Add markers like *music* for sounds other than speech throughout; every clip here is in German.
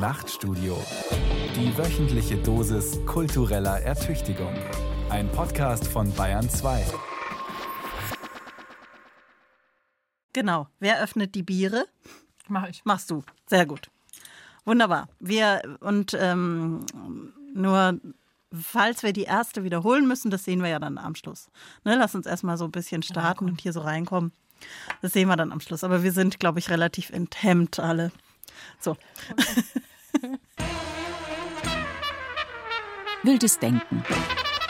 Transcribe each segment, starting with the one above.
Nachtstudio. Die wöchentliche Dosis kultureller Ertüchtigung. Ein Podcast von Bayern 2. Genau. Wer öffnet die Biere? Mach ich. Machst du. Sehr gut. Wunderbar. Wir und ähm, nur falls wir die erste wiederholen müssen, das sehen wir ja dann am Schluss. Ne, lass uns erstmal so ein bisschen starten und hier so reinkommen. Das sehen wir dann am Schluss. Aber wir sind, glaube ich, relativ enthemmt alle. So. *laughs* Wildes Denken.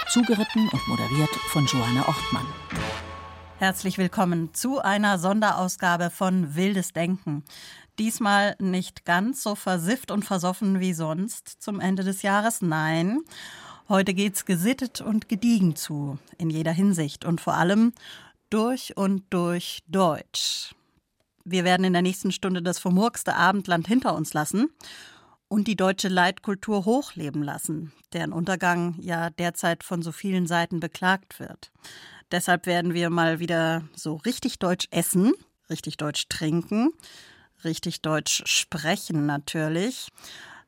Zugeritten und moderiert von Johanna Ortmann. Herzlich willkommen zu einer Sonderausgabe von Wildes Denken. Diesmal nicht ganz so versifft und versoffen wie sonst zum Ende des Jahres. Nein, heute geht's gesittet und gediegen zu, in jeder Hinsicht und vor allem durch und durch Deutsch. Wir werden in der nächsten Stunde das vermurkste Abendland hinter uns lassen und die deutsche Leitkultur hochleben lassen, deren Untergang ja derzeit von so vielen Seiten beklagt wird. Deshalb werden wir mal wieder so richtig deutsch essen, richtig deutsch trinken, richtig deutsch sprechen natürlich.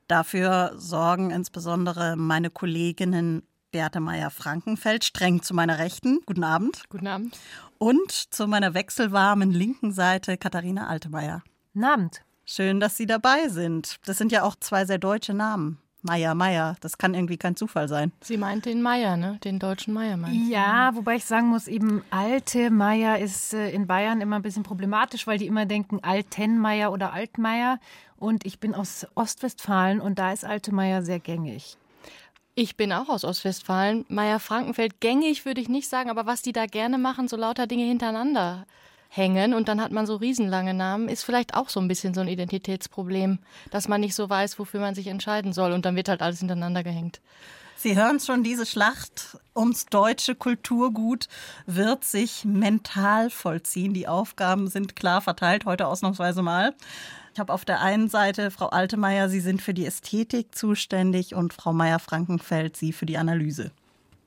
Dafür sorgen insbesondere meine Kolleginnen Beate Meyer-Frankenfeld, streng zu meiner Rechten. Guten Abend. Guten Abend. Und zu meiner wechselwarmen linken Seite Katharina Altemeyer. Guten Abend. Schön, dass Sie dabei sind. Das sind ja auch zwei sehr deutsche Namen. Meier, Meier. Das kann irgendwie kein Zufall sein. Sie meint den Meier, ne? Den deutschen Meier meint sie. Ja, wobei ich sagen muss, eben alte Meier ist äh, in Bayern immer ein bisschen problematisch, weil die immer denken alten Meier oder Altmeier. Und ich bin aus Ostwestfalen und da ist alte Meier sehr gängig. Ich bin auch aus Ostwestfalen. Meier Frankenfeld gängig würde ich nicht sagen, aber was die da gerne machen, so lauter Dinge hintereinander hängen und dann hat man so riesenlange Namen, ist vielleicht auch so ein bisschen so ein Identitätsproblem, dass man nicht so weiß, wofür man sich entscheiden soll und dann wird halt alles hintereinander gehängt. Sie hören schon, diese Schlacht ums deutsche Kulturgut wird sich mental vollziehen. Die Aufgaben sind klar verteilt, heute ausnahmsweise mal. Ich habe auf der einen Seite Frau Altemeyer, Sie sind für die Ästhetik zuständig und Frau Meyer-Frankenfeld, Sie für die Analyse.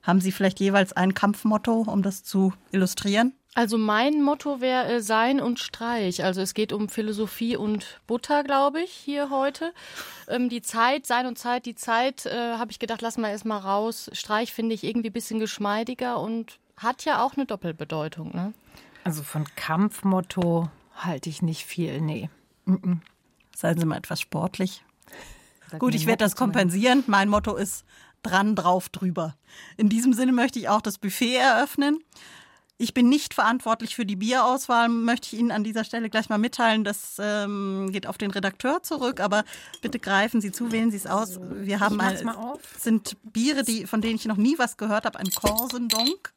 Haben Sie vielleicht jeweils ein Kampfmotto, um das zu illustrieren? Also mein Motto wäre äh, Sein und Streich. Also es geht um Philosophie und Butter, glaube ich, hier heute. Ähm, die Zeit, Sein und Zeit, die Zeit, äh, habe ich gedacht, lassen wir erstmal raus. Streich finde ich irgendwie ein bisschen geschmeidiger und hat ja auch eine Doppelbedeutung. Ne? Also von Kampfmotto halte ich nicht viel, nee. Mm Seien Sie mal etwas sportlich. Gut, ich werde das kompensieren. Mein Motto ist dran, drauf, drüber. In diesem Sinne möchte ich auch das Buffet eröffnen. Ich bin nicht verantwortlich für die Bierauswahl, möchte ich Ihnen an dieser Stelle gleich mal mitteilen. Das ähm, geht auf den Redakteur zurück, aber bitte greifen Sie zu, wählen Sie es aus. Wir haben mal, mal auf. sind Biere, die, von denen ich noch nie was gehört habe, ein Corsendonk.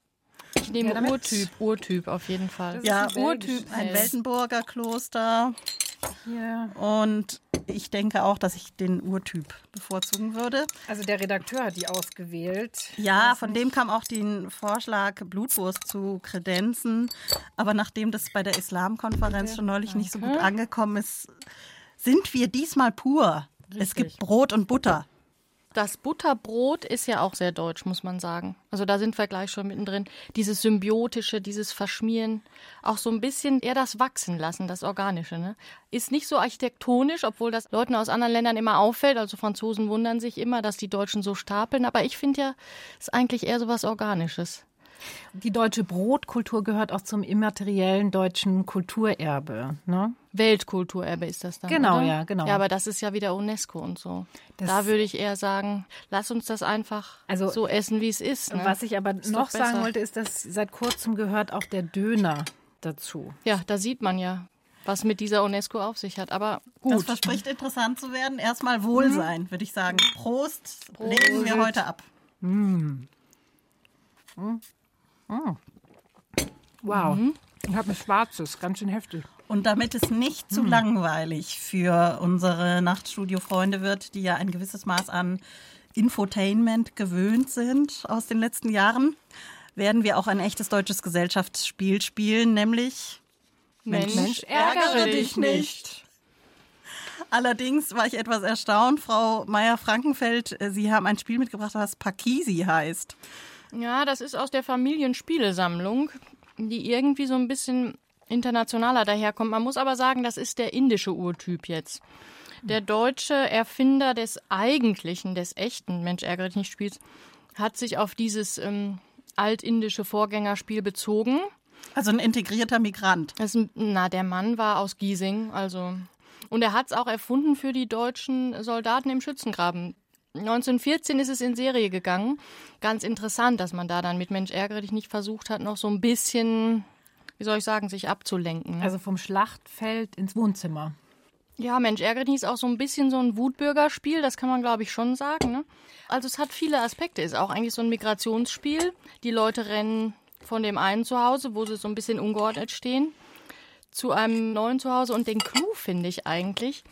Ich nehme Ja, Urtyp, Urtyp auf jeden Fall. Ja, ein Urtyp, ein. Weltenburger Kloster. Hier. Und ich denke auch, dass ich den Urtyp bevorzugen würde. Also der Redakteur hat die ausgewählt. Ja, von dem kam auch den Vorschlag, Blutwurst zu kredenzen. Aber nachdem das bei der Islamkonferenz schon neulich nicht so gut angekommen ist, sind wir diesmal pur. Es gibt Brot und Butter. Das Butterbrot ist ja auch sehr deutsch, muss man sagen. Also da sind wir gleich schon mittendrin. Dieses Symbiotische, dieses Verschmieren, auch so ein bisschen eher das Wachsen lassen, das Organische. Ne? Ist nicht so architektonisch, obwohl das Leuten aus anderen Ländern immer auffällt. Also Franzosen wundern sich immer, dass die Deutschen so stapeln. Aber ich finde ja, ist eigentlich eher so was Organisches. Die deutsche Brotkultur gehört auch zum immateriellen deutschen Kulturerbe. Ne? Weltkulturerbe ist das dann. Genau, oder? ja, genau. Ja, aber das ist ja wieder UNESCO und so. Das- da würde ich eher sagen, lass uns das einfach Also- so essen, wie es ist. Ne? Was ich aber Ist noch besser. sagen wollte, ist, dass seit kurzem gehört auch der Döner dazu. Ja, da sieht man ja, was mit dieser UNESCO auf sich hat. Aber Das gut. verspricht interessant zu werden. Erstmal Wohlsein, würde ich sagen. Prost, legen wir heute ab. Wow. Ich habe ein schwarzes, ganz schön heftig. Und damit es nicht zu langweilig für unsere Nachtstudio-Freunde wird, die ja ein gewisses Maß an Infotainment gewöhnt sind aus den letzten Jahren, werden wir auch ein echtes deutsches Gesellschaftsspiel spielen, nämlich Mensch, ärgere dich nicht. Allerdings war ich etwas erstaunt, Frau Meier-Frankenfeld, äh, Sie haben ein Spiel mitgebracht, was Pakisi heißt. Ja, das ist aus der Familienspielesammlung, die irgendwie so ein bisschen internationaler daherkommt. Man muss aber sagen, das ist der indische Urtyp jetzt. Der deutsche Erfinder des eigentlichen, des echten Mensch ärgere dich nicht Spiels, hat sich auf dieses ähm, altindische Vorgängerspiel bezogen. Also ein integrierter Migrant. Das na, der Mann war aus Giesing, also. Und er hat es auch erfunden für die deutschen Soldaten im Schützengraben. 1914 ist es in Serie gegangen. Ganz interessant, dass man da dann mit Mensch ärgere dich nicht versucht hat, noch so ein bisschen, wie soll ich sagen, sich abzulenken. Also vom Schlachtfeld ins Wohnzimmer. Ja, Mensch ärgere dich ist auch so ein bisschen so ein Wutbürgerspiel, das kann man glaube ich schon sagen. Ne? Also es hat viele Aspekte, ist auch eigentlich so ein Migrationsspiel. Die Leute rennen von dem einen Zuhause, wo sie so ein bisschen ungeordnet stehen, zu einem neuen Zuhause. Und den Clou finde ich eigentlich,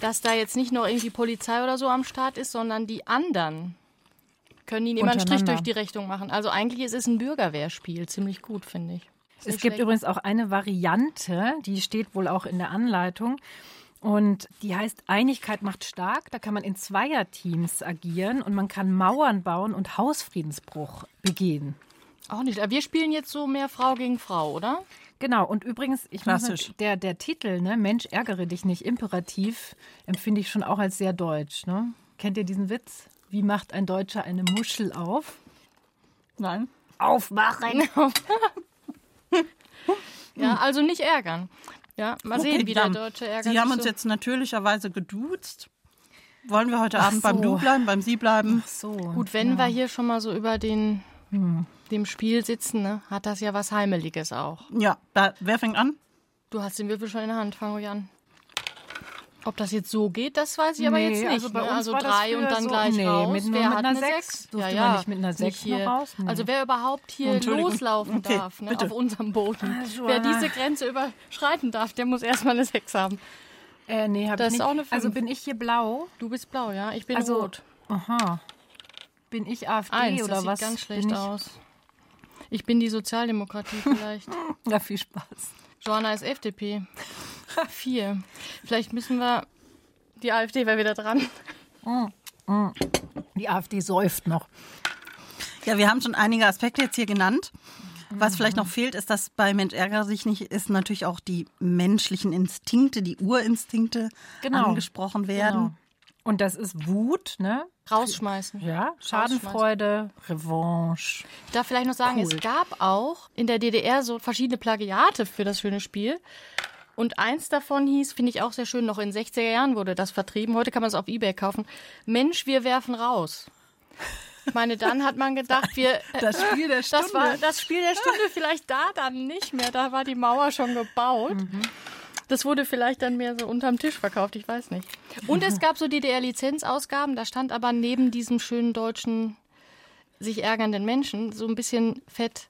dass da jetzt nicht noch irgendwie Polizei oder so am Start ist, sondern die anderen können ihnen immer einen Strich durch die Rechnung machen. Also eigentlich ist es ein Bürgerwehrspiel, ziemlich gut, finde ich. Es gibt schlecht. übrigens auch eine Variante, die steht wohl auch in der Anleitung. Und die heißt Einigkeit macht stark. Da kann man in Zweierteams agieren und man kann Mauern bauen und Hausfriedensbruch begehen. Auch nicht. Aber wir spielen jetzt so mehr Frau gegen Frau, oder? Genau, und übrigens, ich Klassisch. Muss, der, der Titel, ne, Mensch, ärgere dich nicht, imperativ, empfinde ich schon auch als sehr deutsch. Ne? Kennt ihr diesen Witz? Wie macht ein Deutscher eine Muschel auf? Nein. Aufmachen! *laughs* *laughs* ja, also nicht ärgern. Ja, mal okay, sehen, wie der Deutsche ärgert. Sie haben uns so. jetzt natürlicherweise geduzt. Wollen wir heute Ach Abend so. beim Du bleiben, beim Sie bleiben? Ach so. Gut, wenn ja. wir hier schon mal so über den hm. dem Spiel sitzen, ne, hat das ja was Heimeliges auch. Ja, da, wer fängt an? Du hast den Würfel schon in der Hand, fang ruhig an. Ob das jetzt so geht, das weiß ich aber jetzt nicht. Also, bei ne? uns also drei und dann so, gleich nee, raus. Mit, wer hat eine 6? Ja, ja. nicht mit einer 6 hier. raus? Nee. Also wer überhaupt hier loslaufen *laughs* okay, darf ne, auf unserem Boden, *laughs* ah, wer diese Grenze überschreiten darf, der muss erstmal eine 6 haben. Äh, nee, hab das ich nicht. Ist auch eine 5. Also bin ich hier blau? Du bist blau, ja. Ich bin also, rot. Aha. Bin ich AfD Eins, oder das was? Sieht ganz schlecht aus. Ich bin die Sozialdemokratie vielleicht. *laughs* ja, viel Spaß. Joanna ist FDP. *laughs* Vier. Vielleicht müssen wir. Die AfD wäre wieder dran. Mm, mm. Die AfD säuft noch. Ja, wir haben schon einige Aspekte jetzt hier genannt. Was vielleicht noch fehlt, ist, dass bei Mensch ärgere sich nicht, ist natürlich auch die menschlichen Instinkte, die Urinstinkte genau. angesprochen werden. Genau. Und das ist Wut, ne? Rausschmeißen. Ja, Schadenfreude, Revanche. Ich darf vielleicht noch sagen, cool. es gab auch in der DDR so verschiedene Plagiate für das schöne Spiel. Und eins davon hieß, finde ich auch sehr schön, noch in 60er Jahren wurde das vertrieben. Heute kann man es auf Ebay kaufen. Mensch, wir werfen raus. Ich meine, dann hat man gedacht, wir. *laughs* Das Spiel der Stunde. Das war das Spiel der Stunde vielleicht da dann nicht mehr. Da war die Mauer schon gebaut. Mhm. Das wurde vielleicht dann mehr so unterm Tisch verkauft, ich weiß nicht. Und es gab so DDR-Lizenzausgaben, da stand aber neben diesem schönen deutschen sich ärgernden Menschen so ein bisschen fett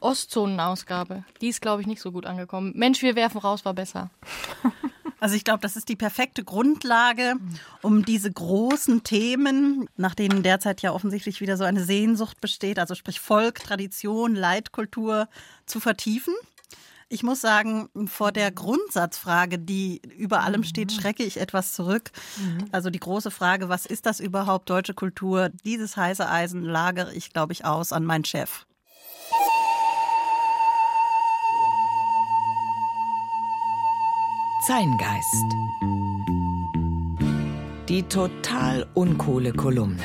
Ostzonenausgabe. Die ist, glaube ich, nicht so gut angekommen. Mensch, wir werfen raus, war besser. *laughs* Also ich glaube, das ist die perfekte Grundlage, um diese großen Themen, nach denen derzeit ja offensichtlich wieder so eine Sehnsucht besteht, also sprich Volk, Tradition, Leitkultur, zu vertiefen. Ich muss sagen, vor der Grundsatzfrage, die über allem steht, mhm. schrecke ich etwas zurück. Mhm. Also die große Frage, was ist das überhaupt, deutsche Kultur? Dieses heiße Eisen lagere ich, glaube ich, aus an meinen Chef. Zeingeist. Die total uncoole Kolumne.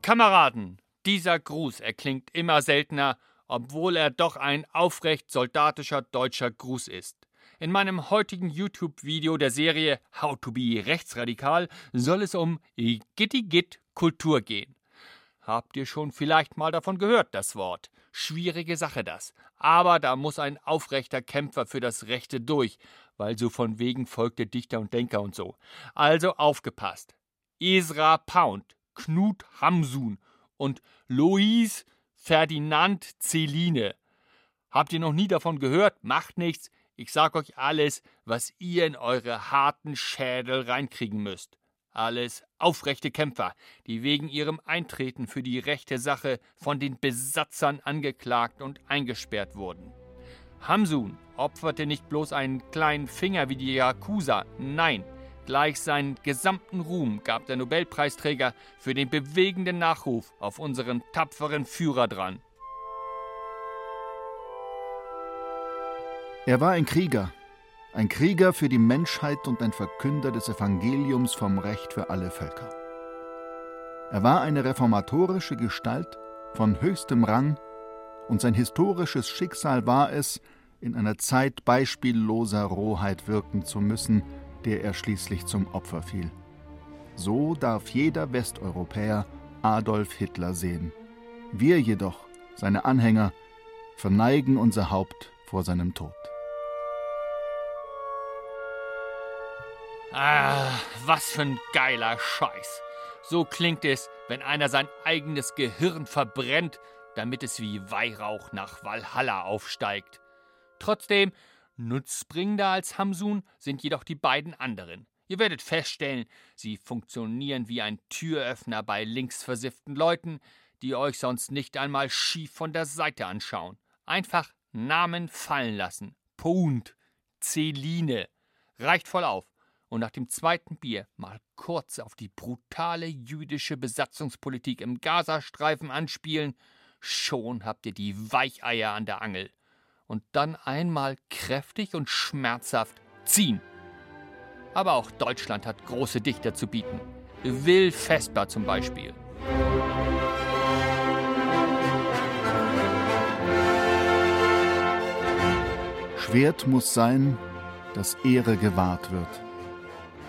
Kameraden, dieser Gruß erklingt immer seltener, obwohl er doch ein aufrecht soldatischer deutscher Gruß ist. In meinem heutigen YouTube-Video der Serie How to be Rechtsradikal soll es um Gitti-Git Kultur gehen. Habt ihr schon vielleicht mal davon gehört, das Wort? Schwierige Sache das. Aber da muss ein aufrechter Kämpfer für das Rechte durch, weil so von wegen folgt der Dichter und Denker und so. Also aufgepasst. Esra Pound, Knut Hamsun und Louise Ferdinand Celine. Habt ihr noch nie davon gehört? Macht nichts. Ich sag euch alles, was ihr in eure harten Schädel reinkriegen müsst. Alles aufrechte Kämpfer, die wegen ihrem Eintreten für die rechte Sache von den Besatzern angeklagt und eingesperrt wurden. Hamsun opferte nicht bloß einen kleinen Finger wie die Yakuza, nein, Gleich seinen gesamten Ruhm gab der Nobelpreisträger für den bewegenden Nachruf auf unseren tapferen Führer dran. Er war ein Krieger, ein Krieger für die Menschheit und ein Verkünder des Evangeliums vom Recht für alle Völker. Er war eine reformatorische Gestalt von höchstem Rang, und sein historisches Schicksal war es, in einer Zeit beispielloser Rohheit wirken zu müssen, der er schließlich zum Opfer fiel. So darf jeder Westeuropäer Adolf Hitler sehen. Wir jedoch, seine Anhänger, verneigen unser Haupt vor seinem Tod. Ah, was für ein geiler Scheiß. So klingt es, wenn einer sein eigenes Gehirn verbrennt, damit es wie Weihrauch nach Valhalla aufsteigt. Trotzdem, nutzbringender als Hamsun sind jedoch die beiden anderen. Ihr werdet feststellen, sie funktionieren wie ein Türöffner bei linksversifften Leuten, die euch sonst nicht einmal schief von der Seite anschauen. Einfach Namen fallen lassen. Punt, Celine. Reicht voll auf. Und nach dem zweiten Bier mal kurz auf die brutale jüdische Besatzungspolitik im Gazastreifen anspielen, schon habt ihr die Weicheier an der Angel. Und dann einmal kräftig und schmerzhaft ziehen. Aber auch Deutschland hat große Dichter zu bieten. Will Vesper zum Beispiel. Schwert muss sein, dass Ehre gewahrt wird.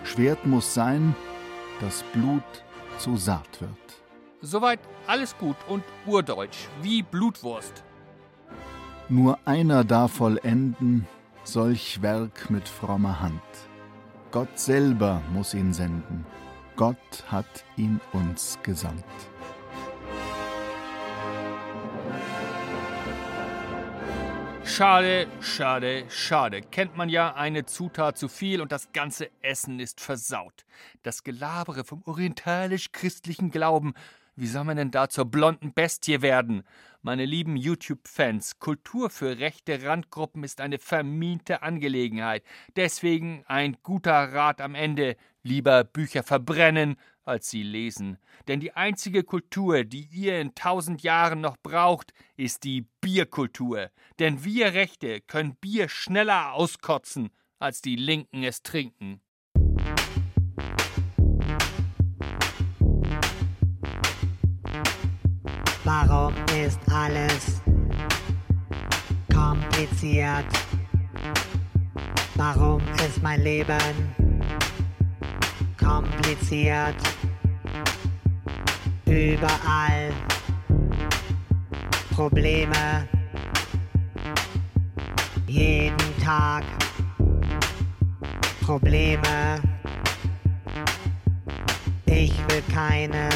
Schwert muss sein, dass Blut zu Saat wird. Soweit alles gut und urdeutsch, wie Blutwurst. Nur einer darf vollenden solch Werk mit frommer Hand. Gott selber muss ihn senden. Gott hat ihn uns gesandt. Schade, schade, schade. Kennt man ja eine Zutat zu viel und das ganze Essen ist versaut. Das Gelabere vom orientalisch-christlichen Glauben. Wie soll man denn da zur blonden Bestie werden? Meine lieben YouTube-Fans, Kultur für rechte Randgruppen ist eine vermiente Angelegenheit. Deswegen ein guter Rat am Ende. Lieber Bücher verbrennen, als sie lesen. Denn die einzige Kultur, die ihr in tausend Jahren noch braucht, ist die Bierkultur. Denn wir Rechte können Bier schneller auskotzen, als die Linken es trinken. Warum ist alles kompliziert? Warum ist mein Leben kompliziert? Überall Probleme. Jeden Tag Probleme. Ich will keine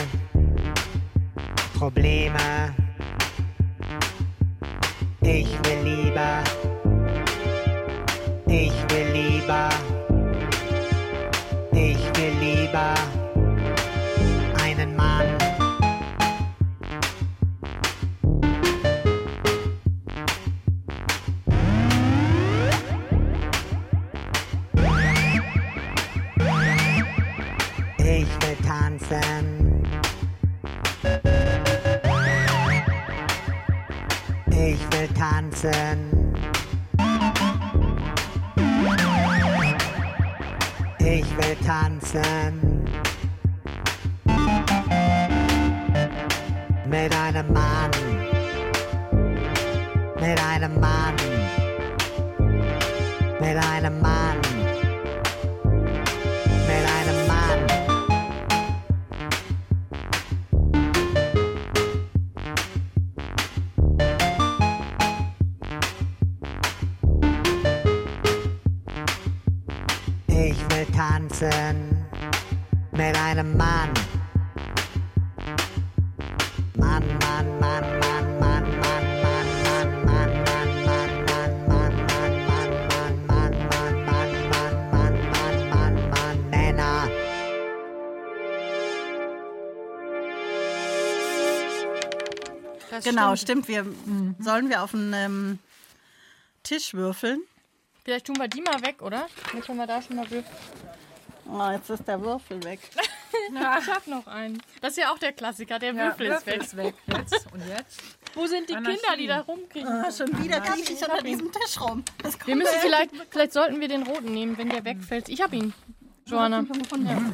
Probleme. Ich will lieber, ich will lieber, ich will lieber tanzen. Ich will tanzen. Genau, stimmt. Wir, Sollen wir auf den ähm, Tisch würfeln? Vielleicht tun wir die mal weg, oder? Dann können wir da schon mal würfeln. Oh, jetzt ist der Würfel weg. *laughs* Ich hab noch einen. Das ist ja auch der Klassiker, der Würfel ist weg. weg. Jetzt und jetzt. Wo sind die Anarchie. Kinder, die da rumkriegen? Ah, schon wieder kriege ich unter diesem Tisch rum. Das kommt Wir müssen mir vielleicht, vielleicht sollten wir den roten nehmen, wenn der wegfällt. Ich hab ihn, Johanna. Ja.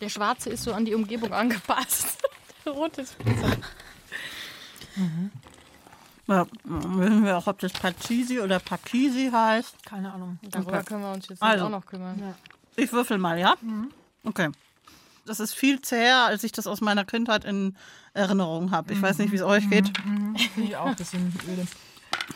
Der schwarze ist so an die Umgebung angepasst. Rote ist besser. Ja, wissen wir auch, ob das Pachisi oder Pakisi heißt. Keine Ahnung. Darüber können wir uns jetzt Also. auch noch kümmern. Ich würfel mal, ja? Okay. Das ist viel zäher, als ich das aus meiner Kindheit in Erinnerung habe. Ich weiß nicht, wie es euch geht. Finde ich auch ein bisschen öde.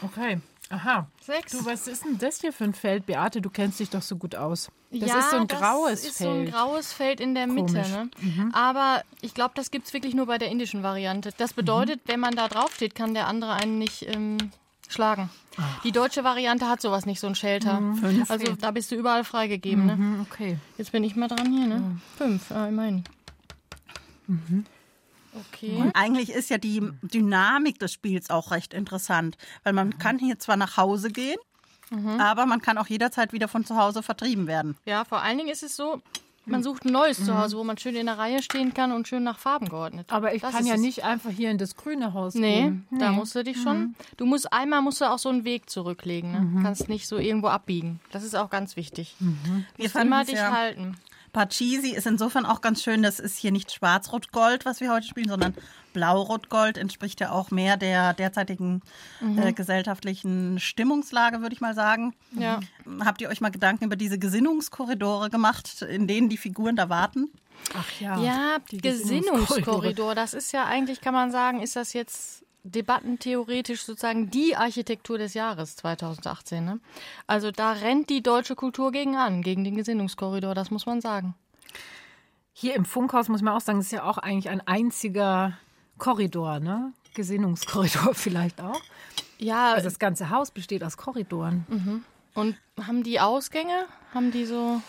Okay. Aha. Sechs. Du, was ist denn das hier für ein Feld, Beate? Du kennst dich doch so gut aus. Das ja, ist so ein graues das ist Feld. so ein graues Feld in der Mitte. Komisch. Ne? Aber ich glaube, das gibt es wirklich nur bei der indischen Variante. Das bedeutet, wenn man da draufsteht, kann der andere einen nicht ähm, schlagen. Die deutsche Variante hat sowas nicht, so ein Shelter. Also da bist du überall freigegeben. Ne? Hm, okay. Jetzt bin ich mal dran hier, ne? Fünf, ah, immerhin. Okay. Eigentlich ist ja die Dynamik des Spiels auch recht interessant, weil man kann hier zwar nach Hause gehen, aber man kann auch jederzeit wieder von zu Hause vertrieben werden. Ja, vor allen Dingen ist es so, man sucht ein neues Zuhause, wo man schön in der Reihe stehen kann und schön nach Farben geordnet. Aber ich Das kann ja nicht einfach hier in das grüne Haus Nee, gehen. da musst du dich schon. Du musst einmal musst du auch so einen Weg zurücklegen. Ne? Kannst nicht so irgendwo abbiegen. Das ist auch ganz wichtig. Wir Musst immer dich ja- halten. Pachisi ist insofern auch ganz schön, das ist hier nicht Schwarz-Rot-Gold, was wir heute spielen, sondern Blau-Rot-Gold entspricht ja auch mehr der derzeitigen äh, gesellschaftlichen Stimmungslage, würde ich mal sagen. Ja. Habt ihr euch mal Gedanken über diese Gesinnungskorridore gemacht, in denen die Figuren da warten? Ach ja. Ja, die Gesinnungskorridor. Gesinnungskorridore. Das ist ja eigentlich, kann man sagen, ist das jetzt debattentheoretisch sozusagen die Architektur des Jahres 2018. Ne? Also da rennt die deutsche Kultur gegen an, gegen den Gesinnungskorridor, das muss man sagen. Hier im Funkhaus muss man auch sagen, ist ja auch eigentlich ein einziger Korridor, ne? Gesinnungskorridor *laughs* vielleicht auch. Ja, Also das ganze Haus besteht aus Korridoren. und haben die Ausgänge? Haben die so.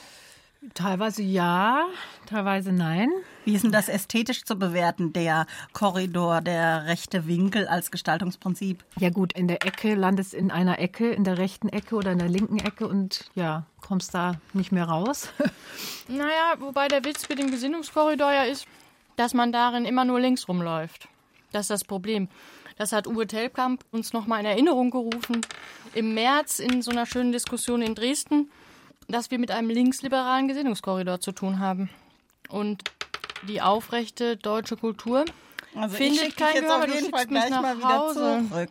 Teilweise ja, teilweise nein. Wie ist denn das ästhetisch zu bewerten, der Korridor, der rechte Winkel als Gestaltungsprinzip? Ja gut, in der Ecke landest in einer Ecke, in der rechten Ecke oder in der linken Ecke und ja, kommst da nicht mehr raus. *laughs* Naja, wobei der Witz mit dem Gesinnungskorridor ja ist, dass man darin immer nur links rumläuft. Das ist das Problem. Das hat Uwe Telkamp uns nochmal in Erinnerung gerufen im März in so einer schönen Diskussion in Dresden, dass wir mit einem linksliberalen Gesinnungskorridor zu tun haben. Und die aufrechte deutsche Kultur Also Findet ich kein jetzt Gehör, auf jeden Fall gleich mal wieder Hause. zurück.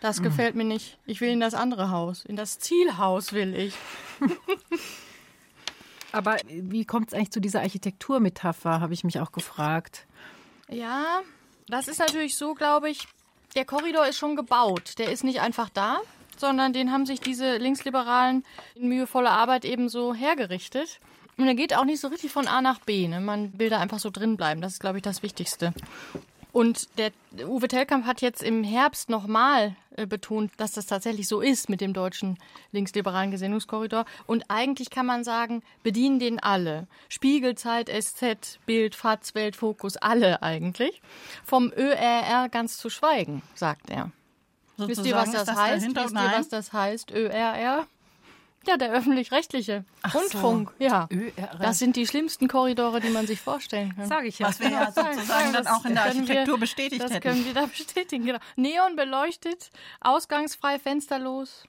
Das gefällt mir nicht. Ich will in das andere Haus. In das Zielhaus will ich. *laughs* Aber wie kommt es eigentlich zu dieser Architekturmetapher, habe ich mich auch gefragt. Ja, das ist natürlich so, glaube ich. Der Korridor ist schon gebaut. Der ist nicht einfach da, sondern den haben sich diese Linksliberalen in mühevoller Arbeit eben so hergerichtet. Und er geht auch nicht so richtig von A nach B. Ne? Man will da einfach so drin bleiben. Das ist, glaube ich, das Wichtigste. Und der Uwe Tellkamp hat jetzt im Herbst nochmal äh, betont, dass das tatsächlich so ist mit dem deutschen linksliberalen Gesinnungskorridor. Und eigentlich kann man sagen, bedienen den alle. Spiegel, Zeit, SZ, Bild, FAZ, Weltfokus, alle eigentlich. Vom ÖRR ganz zu schweigen, sagt er. Wisst ihr, was das das heißt? dahinter? Wisst ihr, was das heißt, ÖRR? Ja, der öffentlich-rechtliche Rundfunk. Ja. ÖRR. Das sind die schlimmsten Korridore, die man sich vorstellen kann. Sage ich ja. Was wir ja sozusagen dann auch in der können wir- Architektur bestätigt Das hätten. können wir da bestätigen, genau. Neon beleuchtet, ausgangsfrei, fensterlos.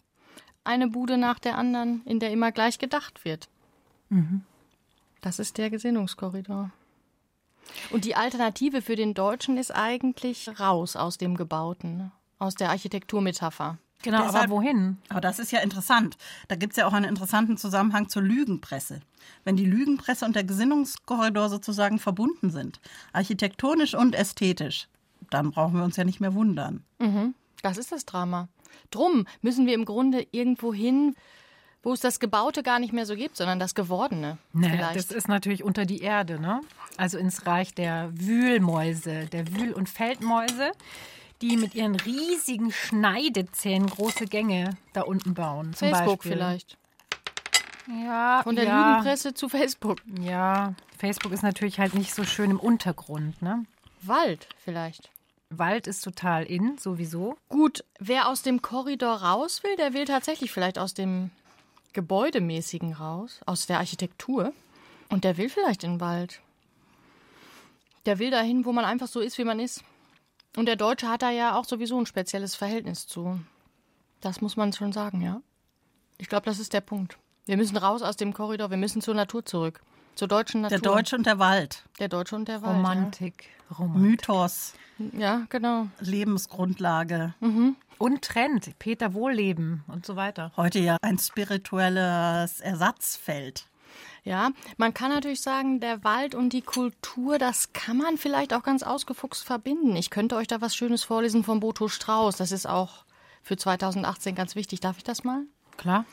Eine Bude nach der anderen, in der immer gleich gedacht wird. Mhm. Das ist der Gesinnungskorridor. Und die Alternative für den Deutschen ist eigentlich raus aus dem Gebauten, ne? Aus der Architekturmetapher. Genau, Deshalb- aber wohin? Aber das ist ja interessant. Da gibt es ja auch einen interessanten Zusammenhang zur Lügenpresse. Wenn die Lügenpresse und der Gesinnungskorridor sozusagen verbunden sind, architektonisch und ästhetisch, dann brauchen wir uns ja nicht mehr wundern. Das ist das Drama. Drum müssen wir im Grunde irgendwo hin, wo es das Gebaute gar nicht mehr so gibt, sondern das Gewordene. Naja, vielleicht. das ist natürlich unter die Erde, ne? Also ins Reich der Wühlmäuse, der Wühl- und Feldmäuse, die mit ihren riesigen Schneidezähnen große Gänge da unten bauen. Zum Facebook Beispiel. vielleicht. Ja, Von der ja, Lügenpresse zu Facebook. Ja, Facebook ist natürlich halt nicht so schön im Untergrund, ne? Wald vielleicht. Wald ist total in, sowieso. Gut, wer aus dem Korridor raus will, der will tatsächlich vielleicht aus dem Gebäudemäßigen raus, aus der Architektur. Und der will vielleicht in den Wald. Der will dahin, wo man einfach so ist, wie man ist. Und der Deutsche hat da ja auch sowieso ein spezielles Verhältnis zu. Das muss man schon sagen, ja. Ich glaube, das ist der Punkt. Wir müssen raus aus dem Korridor, wir müssen zur Natur zurück. Zur deutschen Natur. Der Deutsche und der Wald. Der Deutsche und der Wald. Romantik. Romantik. Mythos, Ja, ja genau. Lebensgrundlage. Und Trend, Peter Wohlleben und so weiter. Heute ja ein spirituelles Ersatzfeld. Ja, man kann natürlich sagen, der Wald und die Kultur, das kann man vielleicht auch ganz ausgefuchst verbinden. Ich könnte euch da was Schönes vorlesen von Boto Strauß. Das ist auch für 2018 ganz wichtig. Darf ich das mal? Klar.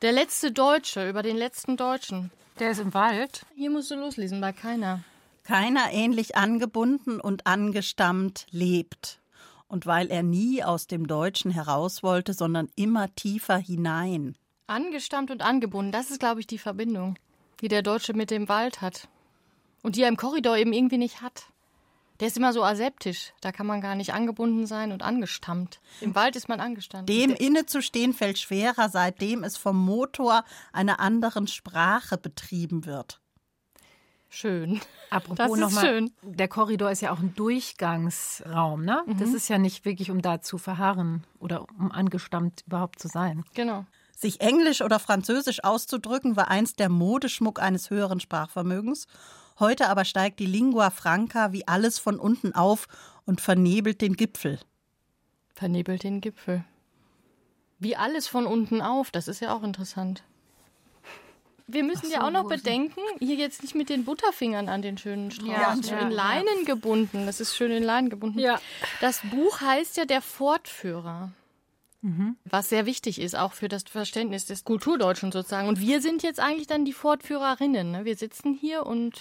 Der letzte Deutsche über den letzten Deutschen. Der ist im Wald. Hier musst du loslesen, bei keiner. Keiner ähnlich angebunden und angestammt lebt. Und weil er nie aus dem Deutschen heraus wollte, sondern immer tiefer hinein. Angestammt und angebunden, das ist, glaube ich, die Verbindung, die der Deutsche mit dem Wald hat. Und die er im Korridor eben irgendwie nicht hat. Der ist immer so aseptisch. Da kann man gar nicht angebunden sein und angestammt. Im Wald ist man angestanden. Dem innezustehen fällt schwerer, seitdem es vom Motor einer anderen Sprache betrieben wird. Schön. Apropos Das ist nochmal, schön. der Korridor ist ja auch ein Durchgangsraum, ne? Das ist ja nicht wirklich, um da zu verharren oder um angestammt überhaupt zu sein. Genau. Sich Englisch oder Französisch auszudrücken, war einst der Modeschmuck eines höheren Sprachvermögens. Heute aber steigt die Lingua Franca wie alles von unten auf und vernebelt den Gipfel. Vernebelt den Gipfel. Wie alles von unten auf, das ist ja auch interessant. Wir müssen ja auch noch bedenken, hier jetzt nicht mit den Butterfingern an den schönen Strauß, Ja, ja, in ja. Leinen gebunden. Das ist schön in Leinen gebunden. Ja. Das Buch heißt ja Der Fortführer. Mhm. Was sehr wichtig ist, auch für das Verständnis des Kulturdeutschen sozusagen. Und wir sind jetzt eigentlich dann die Fortführerinnen. Ne? Wir sitzen hier und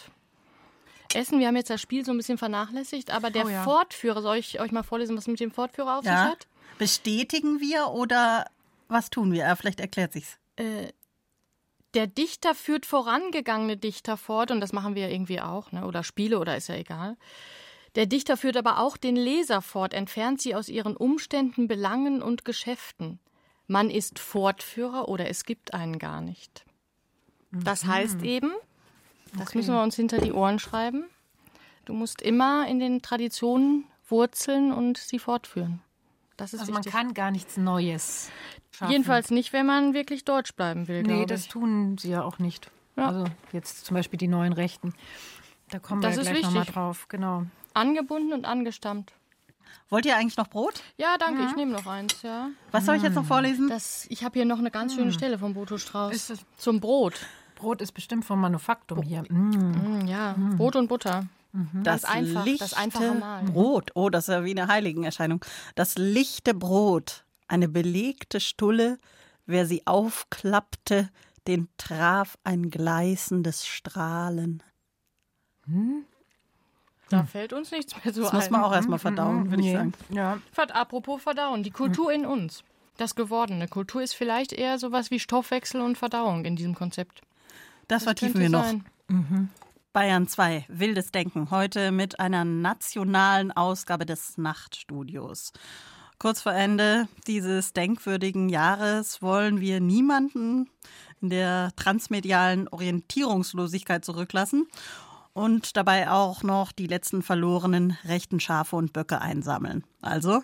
essen. Wir haben jetzt das Spiel so ein bisschen vernachlässigt, aber der Oh ja. Fortführer, soll ich euch mal vorlesen, was mit dem Fortführer auf sich Ja? hat? Bestätigen wir oder was tun wir? Ja, vielleicht erklärt sich's. Der Dichter führt vorangegangene Dichter fort, und das machen wir irgendwie auch, ne? oder Spiele, oder ist ja egal. Der Dichter führt aber auch den Leser fort, entfernt sie aus ihren Umständen, Belangen und Geschäften. Man ist Fortführer oder es gibt einen gar nicht. Das heißt eben, das müssen wir uns hinter die Ohren schreiben, du musst immer in den Traditionen wurzeln und sie fortführen. Das ist Also man kann gar nichts Neues schaffen. Jedenfalls nicht, wenn man wirklich deutsch bleiben will. Nee, das ich. tun sie ja auch nicht. Ja. Also jetzt zum Beispiel die neuen Rechten. Da kommen Das wir ja gleich nochmal drauf. Genau. Angebunden und angestammt. Wollt ihr eigentlich noch Brot? Ja, danke, ich nehme noch eins, ja. Was soll ich jetzt noch vorlesen? Das, ich habe hier noch eine ganz schöne Stelle von Boto Strauß. Das- Zum Brot. Brot ist bestimmt vom Manufaktum hier. Mm. Mm, ja, Brot und Butter. Das einfach, das lichte einfache Mahl. Brot. Oh, das ist ja wie eine Heiligenerscheinung. Das lichte Brot, eine belegte Stulle, wer sie aufklappte, den traf ein gleißendes Strahlen. Da fällt uns nichts mehr so Das ein. muss man auch erstmal verdauen, würde ich sagen. Ja. Apropos Verdauen, die Kultur in uns. Das Gewordene. Kultur ist vielleicht eher sowas wie Stoffwechsel und Verdauung in diesem Konzept. Das, vertiefen könnte wir noch. sein. Bayern 2, wildes Denken. Heute mit einer nationalen Ausgabe des Nachtstudios. Kurz vor Ende dieses denkwürdigen Jahres wollen wir niemanden in der transmedialen Orientierungslosigkeit zurücklassen und dabei auch noch die letzten verlorenen rechten Schafe und Böcke einsammeln. Also,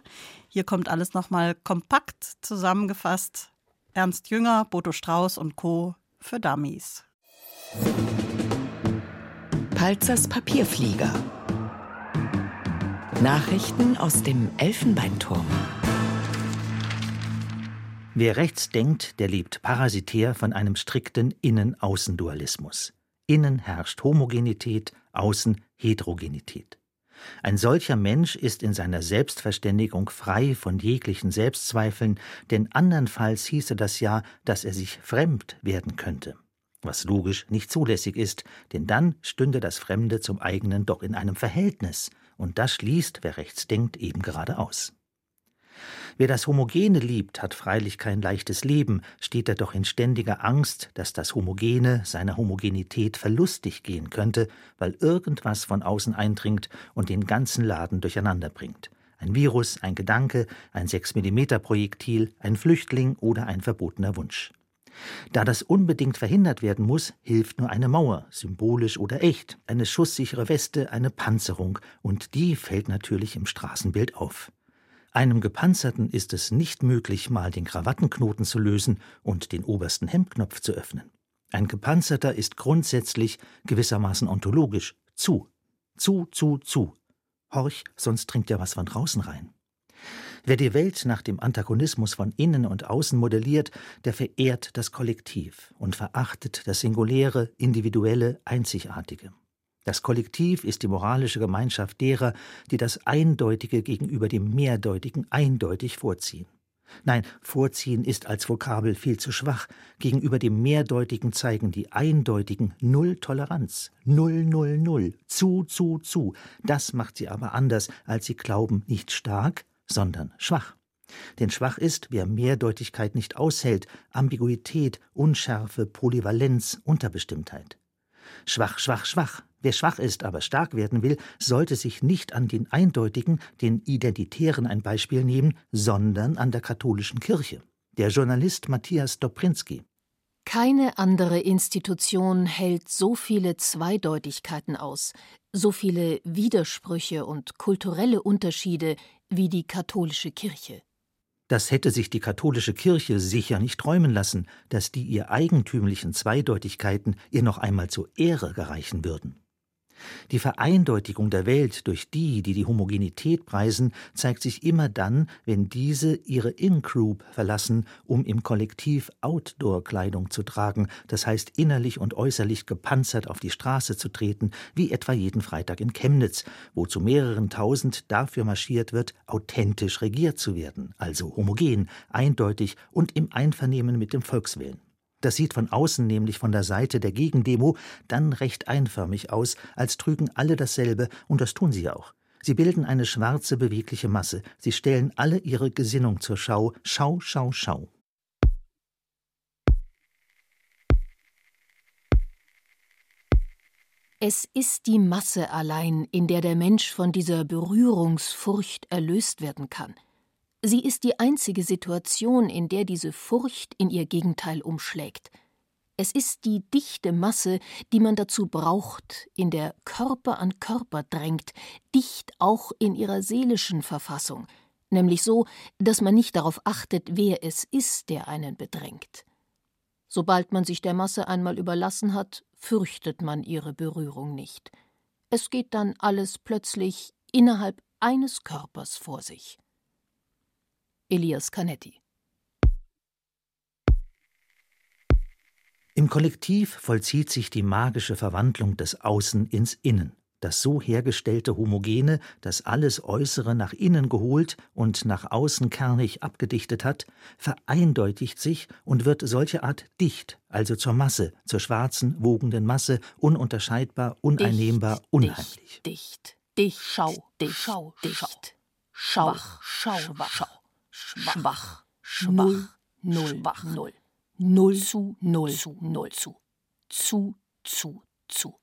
hier kommt alles nochmal kompakt zusammengefasst. Ernst Jünger, Boto Strauß und Co. für Dummies. Palzers Papierflieger. Nachrichten aus dem Elfenbeinturm. Wer rechts denkt, der lebt parasitär von einem strikten Innen-Außen-Dualismus. Innen herrscht Homogenität, außen Heterogenität. Ein solcher Mensch ist in seiner Selbstverständigung frei von jeglichen Selbstzweifeln, denn andernfalls hieße das ja, dass er sich fremd werden könnte. Was logisch nicht zulässig ist, denn dann stünde das Fremde zum eigenen doch in einem Verhältnis, und das schließt, wer rechts denkt, eben gerade aus. Wer das Homogene liebt, hat freilich kein leichtes Leben, steht er doch in ständiger Angst, dass das Homogene seiner Homogenität verlustig gehen könnte, weil irgendwas von außen eindringt und den ganzen Laden durcheinander bringt. Ein Virus, ein Gedanke, ein 6 mm Projektil, ein Flüchtling oder ein verbotener Wunsch. Da das unbedingt verhindert werden muss, hilft nur eine Mauer, symbolisch oder echt, eine schusssichere Weste, eine Panzerung, und die fällt natürlich im Straßenbild auf. Einem Gepanzerten ist es nicht möglich, mal den Krawattenknoten zu lösen und den obersten Hemdknopf zu öffnen. Ein Gepanzerter ist grundsätzlich gewissermaßen ontologisch zu. Zu, zu, zu. Horch, sonst dringt ja was von draußen rein. Wer die Welt nach dem Antagonismus von innen und außen modelliert, der verehrt das Kollektiv und verachtet das Singuläre, Individuelle, Einzigartige. Das Kollektiv ist die moralische Gemeinschaft derer, die das Eindeutige gegenüber dem Mehrdeutigen eindeutig vorziehen. Nein, vorziehen ist als Vokabel viel zu schwach. Gegenüber dem Mehrdeutigen zeigen die Eindeutigen Null Toleranz. Null, null, null. Zu, zu, zu. Das macht sie aber anders, als sie glauben, nicht stark, sondern schwach. Denn schwach ist, wer Mehrdeutigkeit nicht aushält, Ambiguität, Unschärfe, Polyvalenz, Unterbestimmtheit. Schwach, schwach, schwach. Wer schwach ist, aber stark werden will, sollte sich nicht an den Eindeutigen, den Identitären ein Beispiel nehmen, sondern an der katholischen Kirche. Der Journalist Matthias Dobrinski. Keine andere Institution hält so viele Zweideutigkeiten aus, so viele Widersprüche und kulturelle Unterschiede wie die katholische Kirche. Das hätte sich die katholische Kirche sicher nicht träumen lassen, dass die ihr eigentümlichen Zweideutigkeiten ihr noch einmal zur Ehre gereichen würden. Die Vereindeutigung der Welt durch die, die die Homogenität preisen, zeigt sich immer dann, wenn diese ihre In-Group verlassen, um im Kollektiv Outdoor-Kleidung zu tragen, das heißt innerlich und äußerlich gepanzert auf die Straße zu treten, wie etwa jeden Freitag in Chemnitz, wo zu mehreren tausend dafür marschiert wird, authentisch regiert zu werden, also homogen, eindeutig und im Einvernehmen mit dem Volkswillen. Das sieht von außen, nämlich von der Seite der Gegendemo, dann recht einförmig aus, als trügen alle dasselbe, und das tun sie auch. Sie bilden eine schwarze, bewegliche Masse. Sie stellen alle ihre Gesinnung zur Schau. Schau, schau, schau. Es ist die Masse allein, in der der Mensch von dieser Berührungsfurcht erlöst werden kann – Sie ist die einzige Situation, in der diese Furcht in ihr Gegenteil umschlägt. Es ist die dichte Masse, die man dazu braucht, in der Körper an Körper drängt, dicht auch in ihrer seelischen Verfassung, nämlich so, dass man nicht darauf achtet, wer es ist, der einen bedrängt. Sobald man sich der Masse einmal überlassen hat, fürchtet man ihre Berührung nicht. Es geht dann alles plötzlich innerhalb eines Körpers vor sich. Elias Canetti. Im Kollektiv vollzieht sich die magische Verwandlung des Außen ins Innen. Das so hergestellte Homogene, das alles Äußere nach innen geholt und nach außen kernig abgedichtet hat, vereindeutigt sich und wird solche Art dicht, also zur Masse, zur schwarzen, wogenden Masse, ununterscheidbar, uneinnehmbar, dicht, unheimlich. Dicht, dicht, schau, dicht, schau, dicht, schau, schau, schau. schau schwach, schwach, null, null, schwach, null, null. Zu, null. Zu, null. Zu, zu, zu, zu.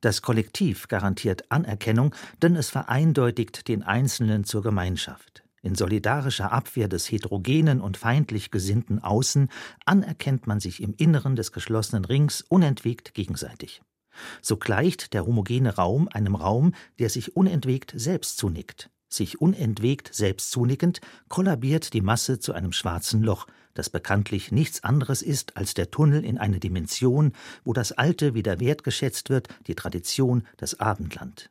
Das Kollektiv garantiert Anerkennung, denn es vereindeutigt den Einzelnen zur Gemeinschaft. In solidarischer Abwehr des heterogenen und feindlich gesinnten Außen anerkennt man sich im Inneren des geschlossenen Rings unentwegt gegenseitig. So gleicht der homogene Raum einem Raum, der sich unentwegt selbst zunickt. Sich unentwegt selbst zunickend, kollabiert die Masse zu einem schwarzen Loch, das bekanntlich nichts anderes ist als der Tunnel in eine Dimension, wo das Alte wieder wertgeschätzt wird, die Tradition, das Abendland.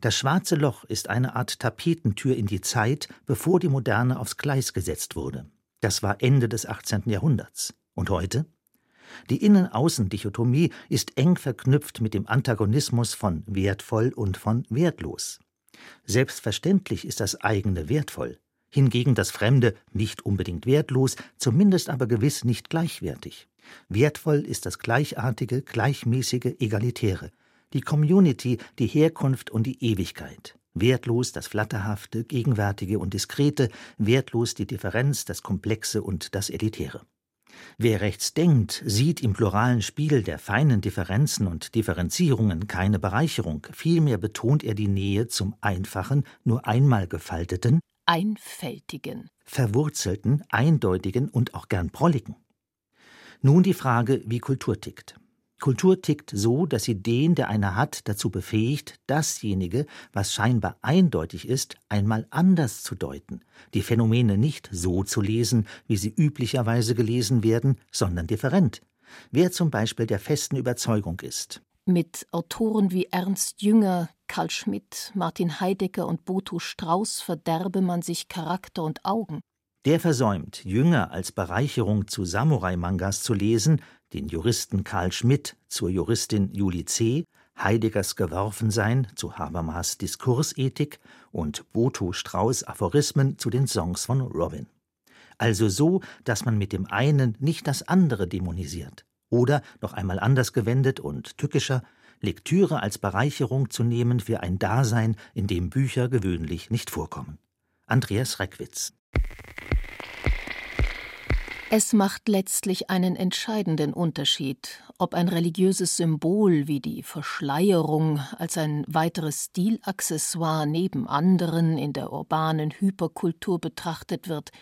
Das schwarze Loch ist eine Art Tapetentür in die Zeit, bevor die Moderne aufs Gleis gesetzt wurde. Das war Ende des 18. Jahrhunderts. Und heute? Die Innen-Außen-Dichotomie ist eng verknüpft mit dem Antagonismus von wertvoll und von wertlos. Selbstverständlich ist das eigene wertvoll, hingegen das Fremde nicht unbedingt wertlos, zumindest aber gewiss nicht gleichwertig. Wertvoll ist das Gleichartige, Gleichmäßige, Egalitäre, die Community, die Herkunft und die Ewigkeit. Wertlos das Flatterhafte, Gegenwärtige und Diskrete, wertlos die Differenz, das Komplexe und das Elitäre. Wer rechts denkt, sieht im pluralen Spiel der feinen Differenzen und Differenzierungen keine Bereicherung, vielmehr betont er die Nähe zum einfachen, nur einmal gefalteten, einfältigen, verwurzelten, eindeutigen und auch gern prolligen. Nun die Frage, wie Kultur tickt. Kultur tickt so, dass sie den, der eine hat, dazu befähigt, dasjenige, was scheinbar eindeutig ist, einmal anders zu deuten, die Phänomene nicht so zu lesen, wie sie üblicherweise gelesen werden, sondern different. Wer zum Beispiel der festen Überzeugung ist, mit Autoren wie Ernst Jünger, Karl Schmidt, Martin Heidegger und Boto Strauß verderbe man sich Charakter und Augen. Der versäumt, Jünger als Bereicherung zu Samurai-Mangas zu lesen, den Juristen Karl Schmidt zur Juristin Julie C., Heideggers Geworfensein zu Habermas Diskursethik und Boto Strauß Aphorismen zu den Songs von Robin. Also so, dass man mit dem einen nicht das andere dämonisiert. Oder, noch einmal anders gewendet und tückischer, Lektüre als Bereicherung zu nehmen für ein Dasein, in dem Bücher gewöhnlich nicht vorkommen. Andreas Reckwitz es macht letztlich einen entscheidenden Unterschied, ob ein religiöses Symbol wie die Verschleierung als ein weiteres Stilaccessoire neben anderen in der urbanen Hyperkultur betrachtet wird,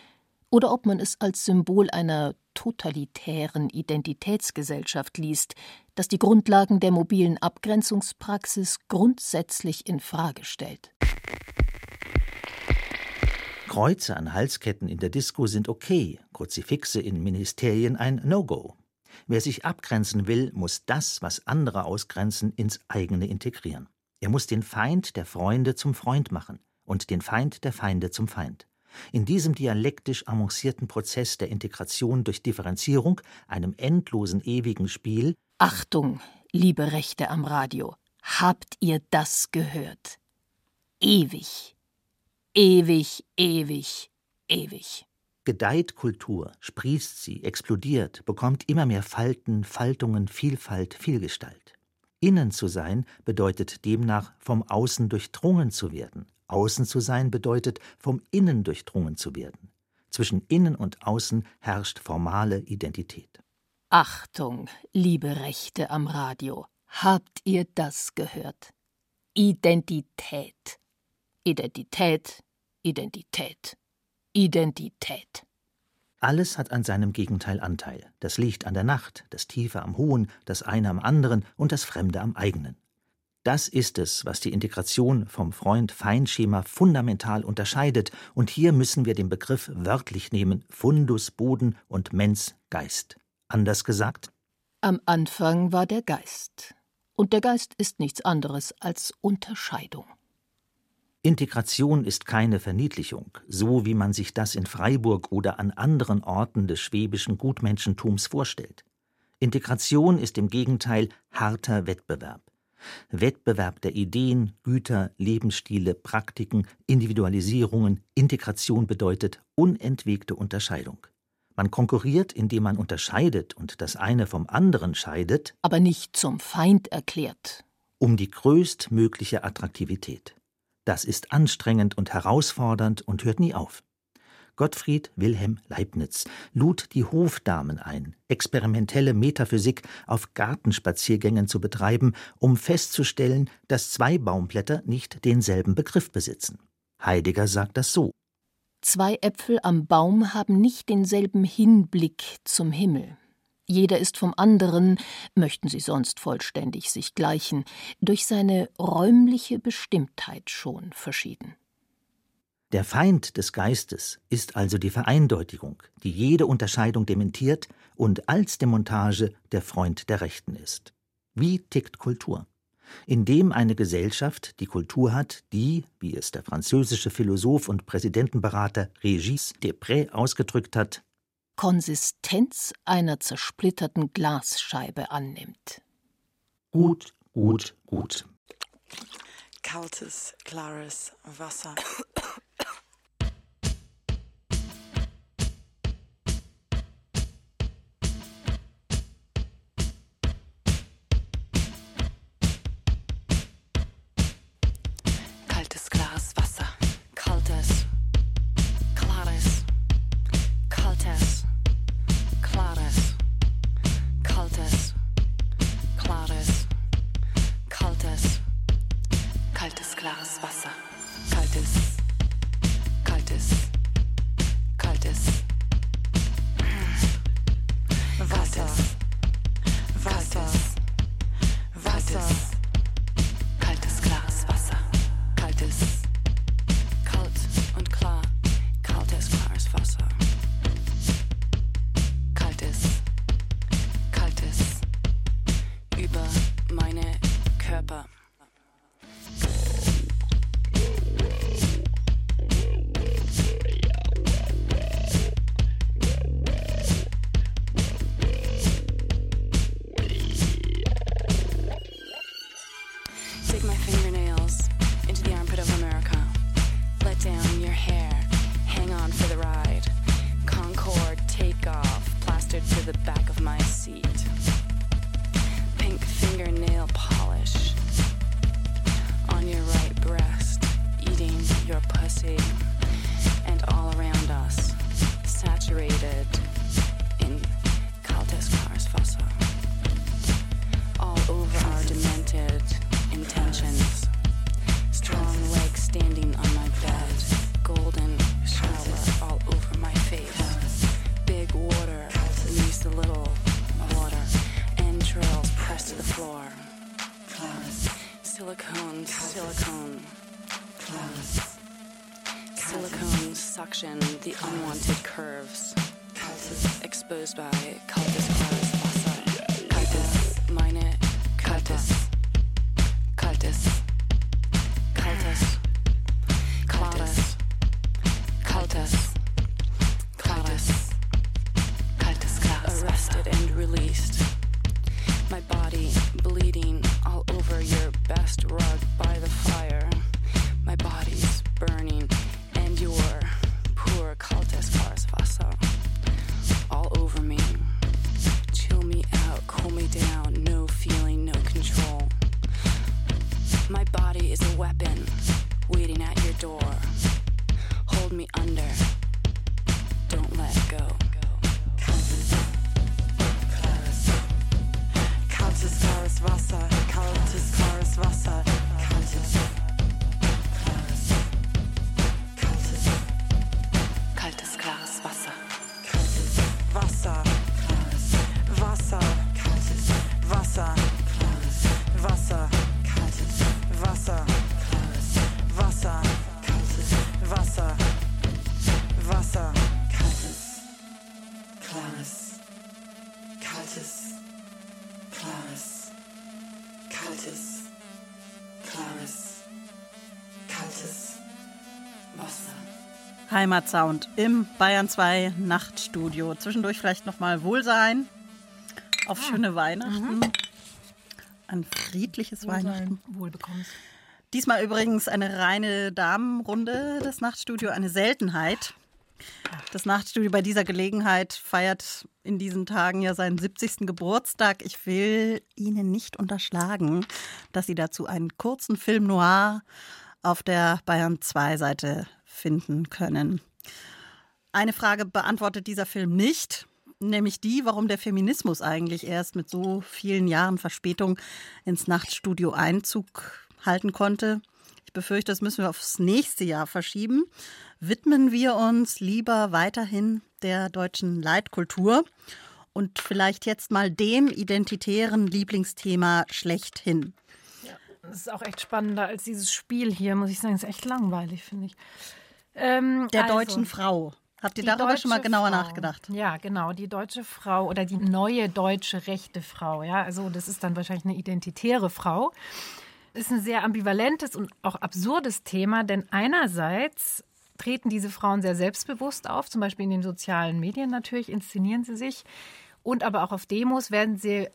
oder ob man es als Symbol einer totalitären Identitätsgesellschaft liest, das die Grundlagen der mobilen Abgrenzungspraxis grundsätzlich in Frage stellt. Kreuze an Halsketten in der Disco sind okay, Kruzifixe in Ministerien ein No-Go. Wer sich abgrenzen will, muss das, was andere ausgrenzen, ins eigene integrieren. Er muss den Feind der Freunde zum Freund machen und den Feind der Feinde zum Feind. In diesem dialektisch avancierten Prozess der Integration durch Differenzierung, einem endlosen ewigen Spiel Achtung, liebe Rechte am Radio, habt ihr das gehört? Ewig Ewig, ewig, ewig. Gedeiht Kultur, sprießt sie, explodiert, bekommt immer mehr Falten, Faltungen, Vielfalt, Vielgestalt. Innen zu sein bedeutet demnach vom Außen durchdrungen zu werden. Außen zu sein bedeutet vom Innen durchdrungen zu werden. Zwischen Innen und Außen herrscht formale Identität. Achtung, liebe Rechte am Radio, habt ihr das gehört? Identität. Identität, Identität, Identität. Alles hat an seinem Gegenteil Anteil. Das Licht an der Nacht, das Tiefe am Hohen, das eine am anderen und das Fremde am eigenen. Das ist es, was die Integration vom Freund-Feind-Schema fundamental unterscheidet, und hier müssen wir den Begriff wörtlich nehmen: Fundus Boden und Mens Geist. Anders gesagt? Am Anfang war der Geist. Und der Geist ist nichts anderes als Unterscheidung. Integration ist keine Verniedlichung, so wie man sich das in Freiburg oder an anderen Orten des schwäbischen Gutmenschentums vorstellt. Integration ist im Gegenteil harter Wettbewerb. Wettbewerb der Ideen, Güter, Lebensstile, Praktiken, Individualisierungen, Integration bedeutet unentwegte Unterscheidung. Man konkurriert, indem man unterscheidet und das eine vom anderen scheidet, aber nicht zum Feind erklärt, um die größtmögliche Attraktivität. Das ist anstrengend und herausfordernd und hört nie auf. Gottfried Wilhelm Leibniz lud die Hofdamen ein, experimentelle Metaphysik auf Gartenspaziergängen zu betreiben, um festzustellen, dass zwei Baumblätter nicht denselben Begriff besitzen. Heidegger sagt das so. Zwei Äpfel am Baum haben nicht denselben Hinblick zum Himmel. Jeder ist vom anderen, möchten sie sonst vollständig sich gleichen, durch seine räumliche Bestimmtheit schon verschieden. Der Feind des Geistes ist also die Vereindeutigung, die jede Unterscheidung dementiert und als Demontage der Freund der Rechten ist. Wie tickt Kultur? Indem eine Gesellschaft die Kultur hat, die, wie es der französische Philosoph und Präsidentenberater Régis Depré ausgedrückt hat, Konsistenz einer zersplitterten Glasscheibe annimmt. Gut, gut, gut. Kaltes, klares Wasser. Kaltes, klares, kaltes Wasser. Heimatsound im Bayern 2 Nachtstudio. Zwischendurch vielleicht nochmal Wohlsein auf schöne Weihnachten. Ein friedliches Weihnachten. Wohlbekommens. Diesmal übrigens eine reine Damenrunde, das Nachtstudio, eine Seltenheit. Das Nachtstudio bei dieser Gelegenheit feiert in diesen Tagen ja seinen 70. Geburtstag. Ich will Ihnen nicht unterschlagen, dass Sie dazu einen kurzen Film noir auf der Bayern 2 Seite finden können. Eine Frage beantwortet dieser Film nicht, nämlich die, warum der Feminismus eigentlich erst mit so vielen Jahren Verspätung ins Nachtstudio Einzug halten konnte. Befürchte, das müssen wir aufs nächste Jahr verschieben. Widmen wir uns lieber weiterhin der deutschen Leitkultur und vielleicht jetzt mal dem identitären Lieblingsthema schlechthin. Das ist auch echt spannender als dieses Spiel hier, muss ich sagen. Das ist echt langweilig, finde ich. Ähm, Der also, deutschen Frau. Habt ihr darüber schon mal genauer Frau. nachgedacht? Ja, genau. Die deutsche Frau oder die neue deutsche rechte Frau. Ja, also das ist dann wahrscheinlich eine identitäre Frau. Ist ein sehr ambivalentes und auch absurdes Thema, denn einerseits treten diese Frauen sehr selbstbewusst auf, zum Beispiel in den sozialen Medien natürlich, inszenieren sie sich. Und aber auch auf Demos werden sie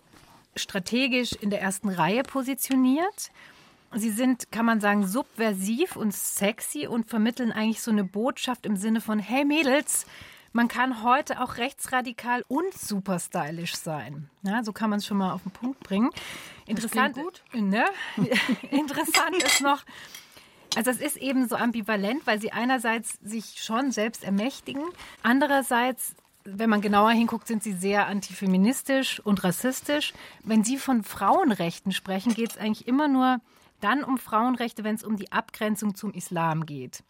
strategisch in der ersten Reihe positioniert. Sie sind, kann man sagen, subversiv und sexy und vermitteln eigentlich so eine Botschaft im Sinne von, hey Mädels, man kann heute auch rechtsradikal und super stylisch sein. Ja, so kann man es schon mal auf den Punkt bringen. Interessant, gut. Ne? *laughs* Interessant ist noch, also es ist eben so ambivalent, weil sie einerseits sich schon selbst ermächtigen, andererseits wenn man genauer hinguckt, sind sie sehr antifeministisch und rassistisch. Wenn sie von Frauenrechten sprechen, geht es eigentlich immer nur dann um Frauenrechte, wenn es um die Abgrenzung zum Islam geht.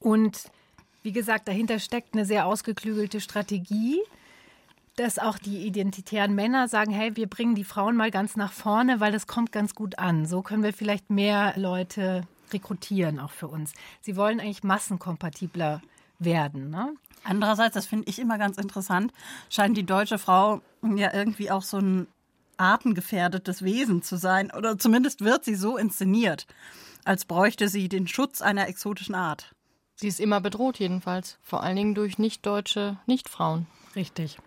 Und wie gesagt, dahinter steckt eine sehr ausgeklügelte Strategie, dass auch die identitären Männer sagen, hey, wir bringen die Frauen mal ganz nach vorne, weil das kommt ganz gut an. So können wir vielleicht mehr Leute rekrutieren, auch für uns. Sie wollen eigentlich massenkompatibler werden. Ne? Andererseits, das finde ich immer ganz interessant, scheint die deutsche Frau ja irgendwie auch so ein artengefährdetes Wesen zu sein. Oder zumindest wird sie so inszeniert, als bräuchte sie den Schutz einer exotischen Art. Sie ist immer bedroht jedenfalls, vor allen Dingen durch nicht-deutsche Nichtfrauen. Richtig.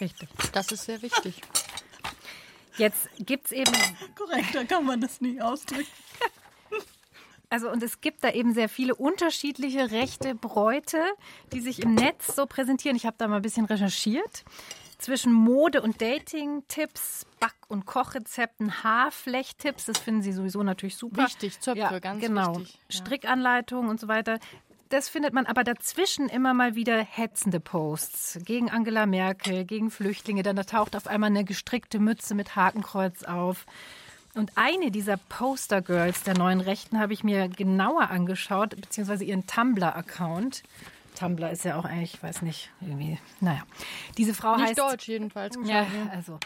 Richtig. Das ist sehr wichtig. Jetzt gibt es eben. Korrekter kann man das nie ausdrücken. *laughs* Also und es gibt da eben sehr viele unterschiedliche rechte Bräute, die sich im Netz so präsentieren. Ich habe da mal ein bisschen recherchiert. Zwischen Mode- und Dating-Tipps, Back- und Kochrezepten, Haarflechttipps, das finden Sie sowieso natürlich super. Wichtig, Zöpfe, ja, ganz genau. wichtig. Ja. Strickanleitungen und so weiter. Das findet man aber dazwischen immer mal wieder hetzende Posts gegen Angela Merkel, gegen Flüchtlinge. Dann da taucht auf einmal eine gestrickte Mütze mit Hakenkreuz auf. Und eine dieser Poster-Girls der neuen Rechten habe ich mir genauer angeschaut, beziehungsweise ihren Tumblr-Account. Tumblr ist ja auch eigentlich, ich weiß nicht, irgendwie, naja. Diese Frau Nicht heißt. deutsch jedenfalls. Ja, also.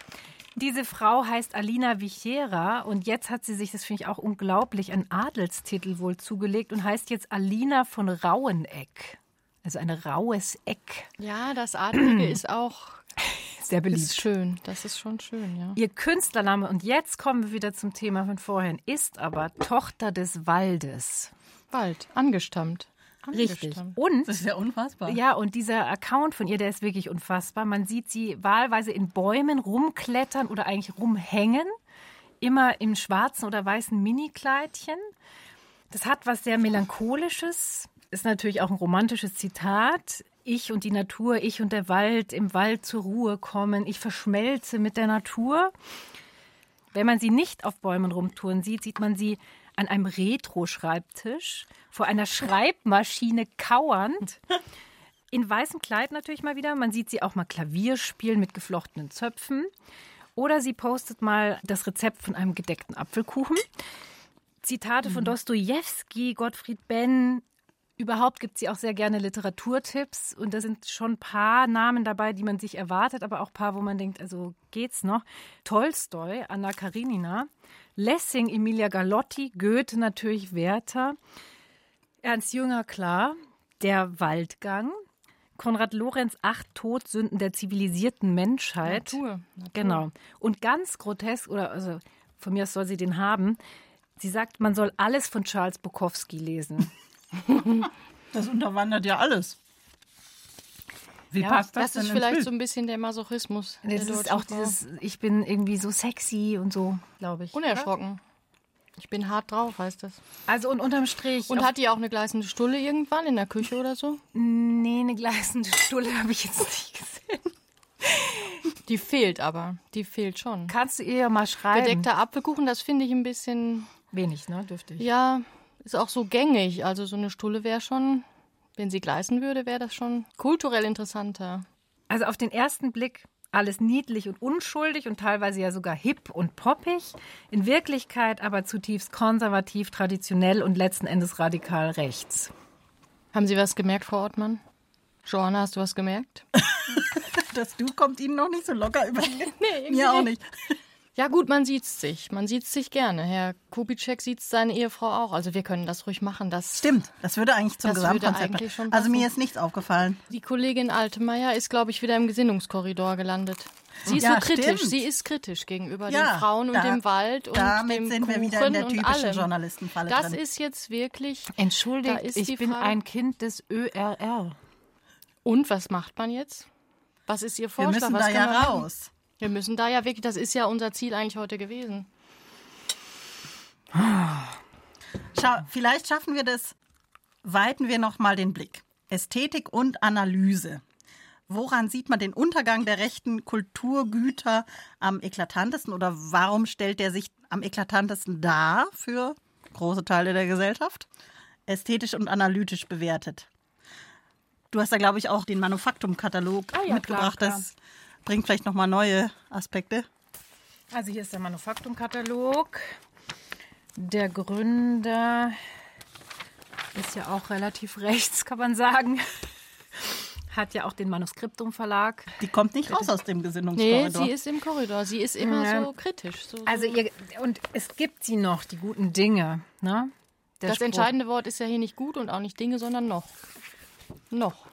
Diese Frau heißt Alina Vichera und jetzt hat sie sich, das finde ich auch unglaublich, einen Adelstitel wohl zugelegt und heißt jetzt Alina von Raueneck. Also ein raues Eck. Ja, das Adlige ist auch *clears throat* Sehr beliebt. Ist schön, das ist schon schön, ja. Ihr Künstlername, und jetzt kommen wir wieder zum Thema von vorhin, ist aber Tochter des Waldes. Wald, angestammt. Richtig. Und Das ist ja unfassbar. ja, und dieser Account von ihr, der ist wirklich unfassbar. Man sieht sie wahlweise in Bäumen rumklettern oder eigentlich rumhängen, immer im schwarzen oder weißen Minikleidchen. Das hat was sehr melancholisches, ist natürlich auch ein romantisches Zitat. Ich und die Natur, ich und der Wald, im Wald zur Ruhe kommen, ich verschmelze mit der Natur. Wenn man sie nicht auf Bäumen rumtouren sieht, sieht man sie an einem Retro-Schreibtisch vor einer Schreibmaschine kauernd. In weißem Kleid natürlich mal wieder. Man sieht sie auch mal Klavier spielen mit geflochtenen Zöpfen. Oder sie postet mal das Rezept von einem gedeckten Apfelkuchen. Zitate von Dostoevsky, Gottfried Benn. Überhaupt gibt sie auch sehr gerne Literaturtipps. Und da sind schon ein paar Namen dabei, die man sich erwartet, aber auch ein paar, wo man denkt, also geht's noch. Tolstoi, Anna Karenina. Lessing, Emilia Galotti. Goethe natürlich, Werther. Ernst Jünger, klar. Der Waldgang. Konrad Lorenz, Acht Todsünden der zivilisierten Menschheit. Natur, Natur. Genau. Und ganz grotesk, oder also von mir aus soll sie den haben. Sie sagt, man soll alles von Charles Bukowski lesen. *laughs* Das unterwandert ja alles. Wie Ja, passt das, Das, ist vielleicht Bild? so ein bisschen der Masochismus. der Das ist deutschen auch Frau. dieses, ich bin irgendwie so sexy und so, glaube ich. Unerschrocken. Ich bin hart drauf, heißt das. Also und unterm Strich. Und hat die auch eine gleißende Stulle irgendwann in der Küche oder so? Nee, eine gleißende Stulle *laughs* habe ich jetzt nicht gesehen. Die fehlt aber. Die fehlt schon. Kannst du ihr ja mal schreiben? Gedeckter Apfelkuchen, das finde ich ein bisschen. Wenig, ne? Dürfte ich. Ja, ist auch so gängig. Also so eine Stulle wäre schon, wenn sie gleißen würde, wäre das schon kulturell interessanter. Also auf den ersten Blick alles niedlich und unschuldig und teilweise ja sogar hip und poppig. In Wirklichkeit aber zutiefst konservativ, traditionell und letzten Endes radikal rechts. Haben Sie was gemerkt, Frau Ortmann? Joanna, hast du was gemerkt? *laughs* *laughs* Das Du kommt Ihnen noch nicht so locker über. irgendwie Mir auch nicht. Ja gut, man sieht sich. Man sieht sich gerne. Herr Kubitschek sieht seine Ehefrau auch. Also wir können das ruhig machen. Das Stimmt, das würde eigentlich zum Gesamtkonzept eigentlich schon Also mir ist nichts aufgefallen. Die Kollegin Altemeyer ist, glaube ich, wieder im Gesinnungskorridor gelandet. Sie ist Ja, so kritisch. stimmt. Sie ist kritisch gegenüber Ja, den Frauen und da- dem Wald und damit dem sind wir wieder in der typischen. Journalistenfalle Das drin. ist jetzt wirklich. Entschuldigt, ich bin Frage- ein Kind des ÖRR. Und was macht man jetzt? Was ist Ihr Wir Vorschlag? müssen was da ja wir machen? raus. Wir müssen da ja wirklich. Das ist ja unser Ziel eigentlich heute gewesen. Schau, vielleicht schaffen wir das. Weiten wir noch mal den Blick. Ästhetik und Analyse. Woran sieht man den Untergang der rechten Kulturgüter am eklatantesten oder warum stellt der sich am eklatantesten dar für große Teile der Gesellschaft? Ästhetisch und analytisch bewertet. Du hast da, glaube ich, auch den Manufaktum-Katalog Ah ja, mitgebracht. klar, klar. Das bringt vielleicht noch mal neue Aspekte. Also hier ist der Manufaktumkatalog. Der Gründer ist ja auch relativ *laughs* rechts, kann man sagen. Hat ja auch den Manuskriptum Verlag. Die kommt nicht raus aus dem Nee, Gesinnungskorridor. sie ist im Korridor. Sie ist immer Ja. so kritisch. So, Also so. ihr und es gibt sie noch, die guten Dinge. Ne? Das Spruch. entscheidende Wort ist ja hier nicht gut und auch nicht Dinge, sondern noch. Noch.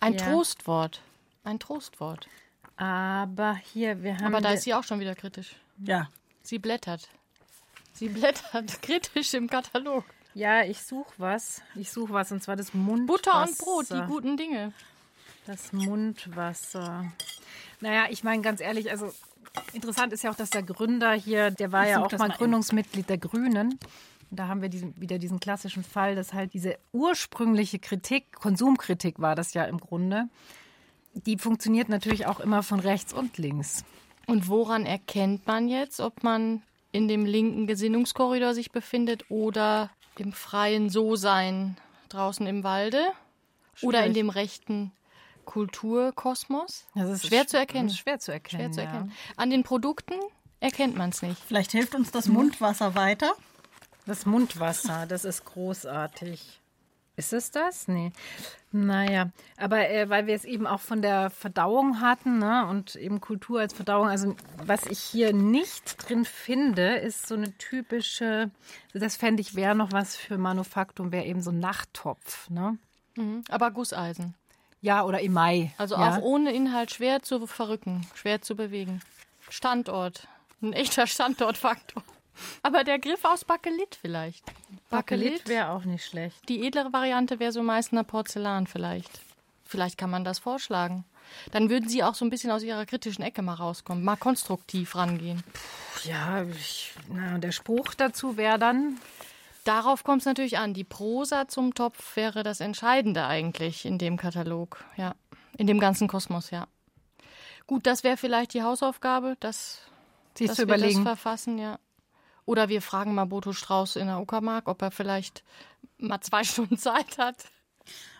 Ein Ja. Trostwort. Ein Trostwort. Aber hier, wir haben. Aber da ist sie auch schon wieder kritisch. Ja. Sie blättert. Sie blättert *laughs* kritisch im Katalog. Ja, ich suche was. Ich suche was und zwar das Mundwasser. Butter und Brot, die guten Dinge. Das Mundwasser. Naja, ich meine ganz ehrlich, also interessant ist ja auch, dass der Gründer hier, der war Ich ja auch das mal mal. Gründungsmitglied der Grünen. Und da haben wir diesen, wieder diesen klassischen Fall, dass halt diese ursprüngliche Kritik, Konsumkritik war das ja im Grunde, die funktioniert natürlich auch immer von rechts und links. Und woran erkennt man jetzt, ob man in dem linken Gesinnungskorridor sich befindet oder im freien So-Sein draußen im Walde? Oder in Schwierig. dem rechten Kulturkosmos? Das ist schwer sch- zu erkennen. schwer zu erkennen, Schwer zu ja. erkennen. An den Produkten erkennt man es nicht. Vielleicht hilft uns das Mundwasser weiter. Das Mundwasser, das ist großartig. Ist es das? Nee. Naja, aber äh, weil wir es eben auch von der Verdauung hatten ne, und eben Kultur als Verdauung, also was ich hier nicht drin finde, ist so eine typische, das fände ich wäre noch was für Manufaktum, wäre eben so ein Nachttopf. Ne? Mhm. Aber Gusseisen. Ja, oder Emai. Also ja. auch ohne Inhalt schwer zu verrücken, schwer zu bewegen. Standort. Ein echter Standortfaktor. Aber der Griff aus Bakelit vielleicht. Bakelit wäre auch nicht schlecht. Die edlere Variante wäre so Meißner Porzellan vielleicht. Vielleicht kann man das vorschlagen. Dann würden Sie auch so ein bisschen aus Ihrer kritischen Ecke mal rauskommen, mal konstruktiv rangehen. Ja, ich, na, der Spruch dazu wäre dann. Darauf kommt es natürlich an. Die Prosa zum Topf wäre das Entscheidende eigentlich in dem Katalog, ja. In dem ganzen Kosmos, ja. Gut, das wäre vielleicht die Hausaufgabe, das, Sich dass zu wir überlegen. das verfassen, ja. Oder wir fragen mal Boto Strauß in der Uckermark, ob er vielleicht mal zwei *laughs* Stunden Zeit hat.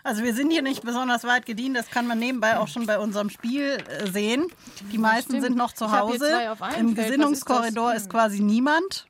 Also wir sind hier nicht besonders weit gedient, das kann man nebenbei auch schon bei unserem Spiel äh, sehen. Die meisten sind noch zu Hause. Im Gesinnungskorridor ist, quasi niemand.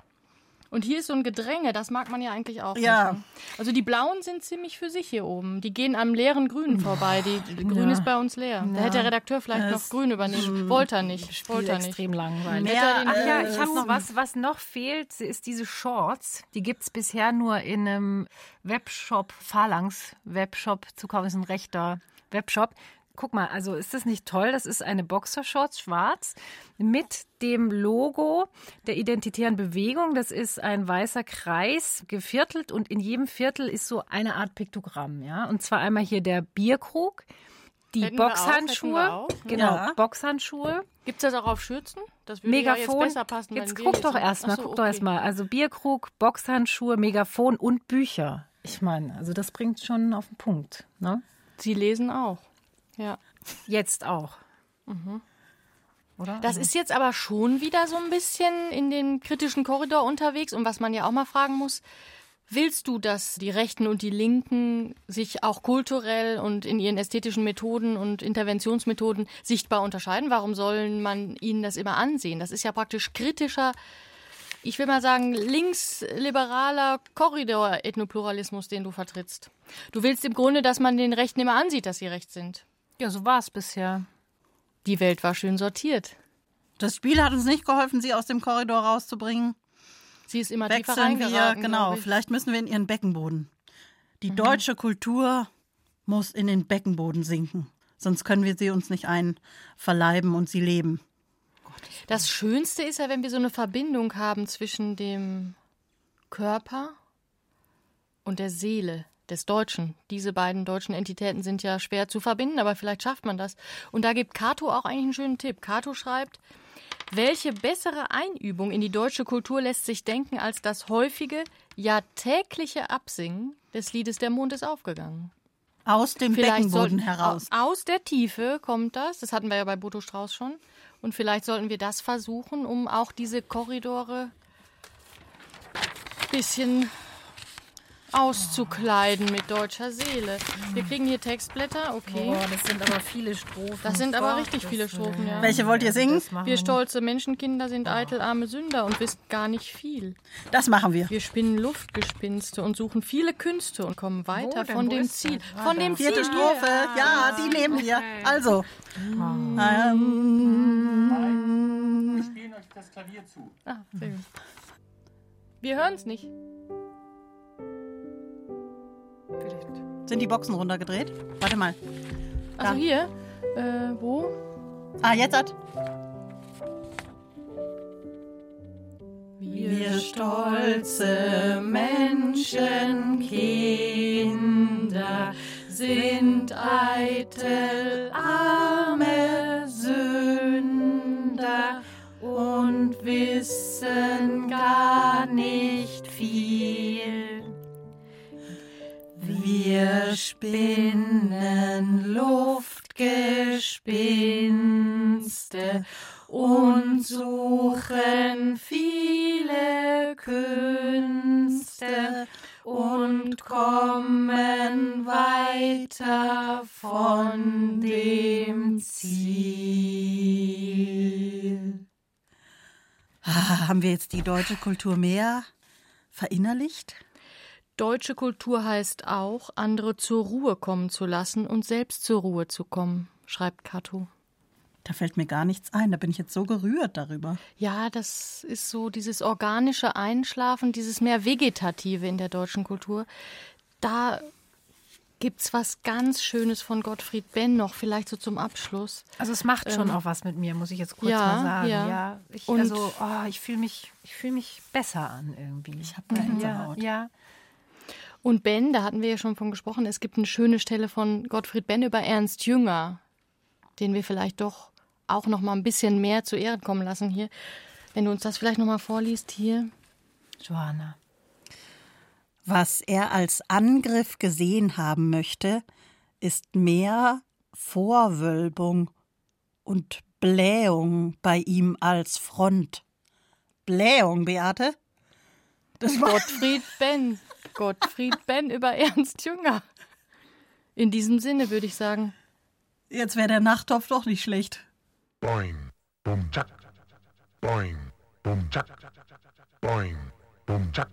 Und hier ist so ein Gedränge, das mag man ja eigentlich auch. Ja. Nicht, ne? Also die Blauen sind ziemlich für sich hier oben. Die gehen am leeren Grün vorbei. Die, die Grün Ja. ist bei uns leer. Da Ja. hätte der Redakteur vielleicht Das noch Grün übernehmen. Wollte er nicht. Wollte er nicht. extrem langweilig. Den- Ach ja, äh, ich habe noch was, was noch fehlt, ist diese Shorts. Die gibt es bisher nur in einem Webshop, Phalanx Webshop zu kaufen. Das ist ein rechter Webshop. Guck mal, also ist das nicht toll? Das ist eine Boxershorts schwarz mit dem Logo der identitären Bewegung. Das ist ein weißer Kreis, geviertelt und in jedem Viertel ist so eine Art Piktogramm, ja. Und zwar einmal hier der Bierkrug, die Hätten wir auch, Boxhandschuhe, auch. genau, Ja. Boxhandschuhe. Gibt es das auch auf Schürzen? Das würde ja Megafon. jetzt besser passen. Jetzt guck doch erstmal, so, guck doch okay. erstmal. Also Bierkrug, Boxhandschuhe, Megafon und Bücher. Ich meine, also das bringt schon auf den Punkt. Ne? Sie lesen auch. Ja. Jetzt auch. Mhm. Oder? Das Also- ist jetzt aber schon wieder so ein bisschen in den kritischen Korridor unterwegs. Und was man ja auch mal fragen muss, willst du, dass die Rechten und die Linken sich auch kulturell und in ihren ästhetischen Methoden und Interventionsmethoden sichtbar unterscheiden? Warum soll man ihnen das immer ansehen? Das ist ja praktisch kritischer, ich will mal sagen, linksliberaler Korridor-Ethnopluralismus, den du vertrittst. Du willst im Grunde, dass man den Rechten immer ansieht, dass sie rechts sind. Ja, so war es bisher. Die Welt war schön sortiert. Das Spiel hat uns nicht geholfen, sie aus dem Korridor rauszubringen. Sie ist immer tiefer Wechseln wir, reingeraten, genau. glaub ich. Vielleicht müssen wir in ihren Beckenboden. Die deutsche Kultur muss in den Beckenboden sinken. Sonst können wir sie uns nicht einverleiben und sie leben. Das Schönste ist ja, wenn wir so eine Verbindung haben zwischen dem Körper und der Seele des Deutschen. Diese beiden deutschen Entitäten sind ja schwer zu verbinden, aber vielleicht schafft man das. Und da gibt Cato auch eigentlich einen schönen Tipp. Cato schreibt, welche bessere Einübung in die deutsche Kultur lässt sich denken als das häufige, ja tägliche Absingen des Liedes Der Mond ist aufgegangen? Aus dem Vielleicht Beckenboden sollten- heraus. au- Aus der Tiefe kommt das. Das hatten wir ja bei Boto Strauß schon. Und vielleicht sollten wir das versuchen, um auch diese Korridore bisschen auszukleiden mit deutscher Seele. Wir kriegen hier Textblätter, okay. Boah, das sind aber viele Strophen. Das sind aber richtig das- viele Strophen, ja. Welche wollt ihr singen? Wir stolze Menschenkinder sind eitel arme Sünder und wissen gar nicht viel. Das machen wir. Wir spinnen Luftgespinste und suchen viele Künste und kommen weiter denn? von Wo dem Ziel. das? Ah, Von dem Vierte Ziel. Strophe, ja, die nehmen wir. Also. Hm. Ähm, Wir spielen euch das Klavier zu. Ah, sehr gut. Wir hören es nicht. Sind die Boxen runtergedreht? Warte mal. Also hier, äh, wo? Ah, jetzt hat. Wir stolze Menschenkinder sind eitel arme Sünder und wissen gar nicht viel. Wir spinnen Luftgespinste und suchen viele Künste und kommen weiter von dem Ziel. Ah, haben wir jetzt die deutsche Kultur mehr verinnerlicht? Deutsche Kultur heißt auch, andere zur Ruhe kommen zu lassen und selbst zur Ruhe zu kommen, schreibt Cato. Da fällt mir gar nichts ein. Da bin ich jetzt so gerührt darüber. Ja, das ist so dieses organische Einschlafen, dieses mehr Vegetative in der deutschen Kultur. Da gibt's was ganz Schönes von Gottfried Benn noch, vielleicht so zum Abschluss. Also es macht schon Ähm, auch was mit mir, muss ich jetzt kurz ja, mal sagen. ja. Ja, ich, also oh, ich fühle mich, ich fühle mich besser an irgendwie. Ich habe eine ja, Gänsehaut. ja. Und Ben, da hatten wir ja schon von gesprochen, es gibt eine schöne Stelle von Gottfried Benn über Ernst Jünger, den wir vielleicht doch auch noch mal ein bisschen mehr zu Ehren kommen lassen hier. Wenn du uns das vielleicht noch mal vorliest hier. Johanna. Was er als Angriff gesehen haben möchte, ist mehr Vorwölbung und Blähung bei ihm als Front. Blähung, Beate? Das war Gottfried Benn. Gottfried Benn über Ernst Jünger. In diesem Sinne würde ich sagen. Jetzt wäre der Nachttopf doch nicht schlecht. Boing, bum, tschak. Boing, bum, tschak. Boing, bum, tschak.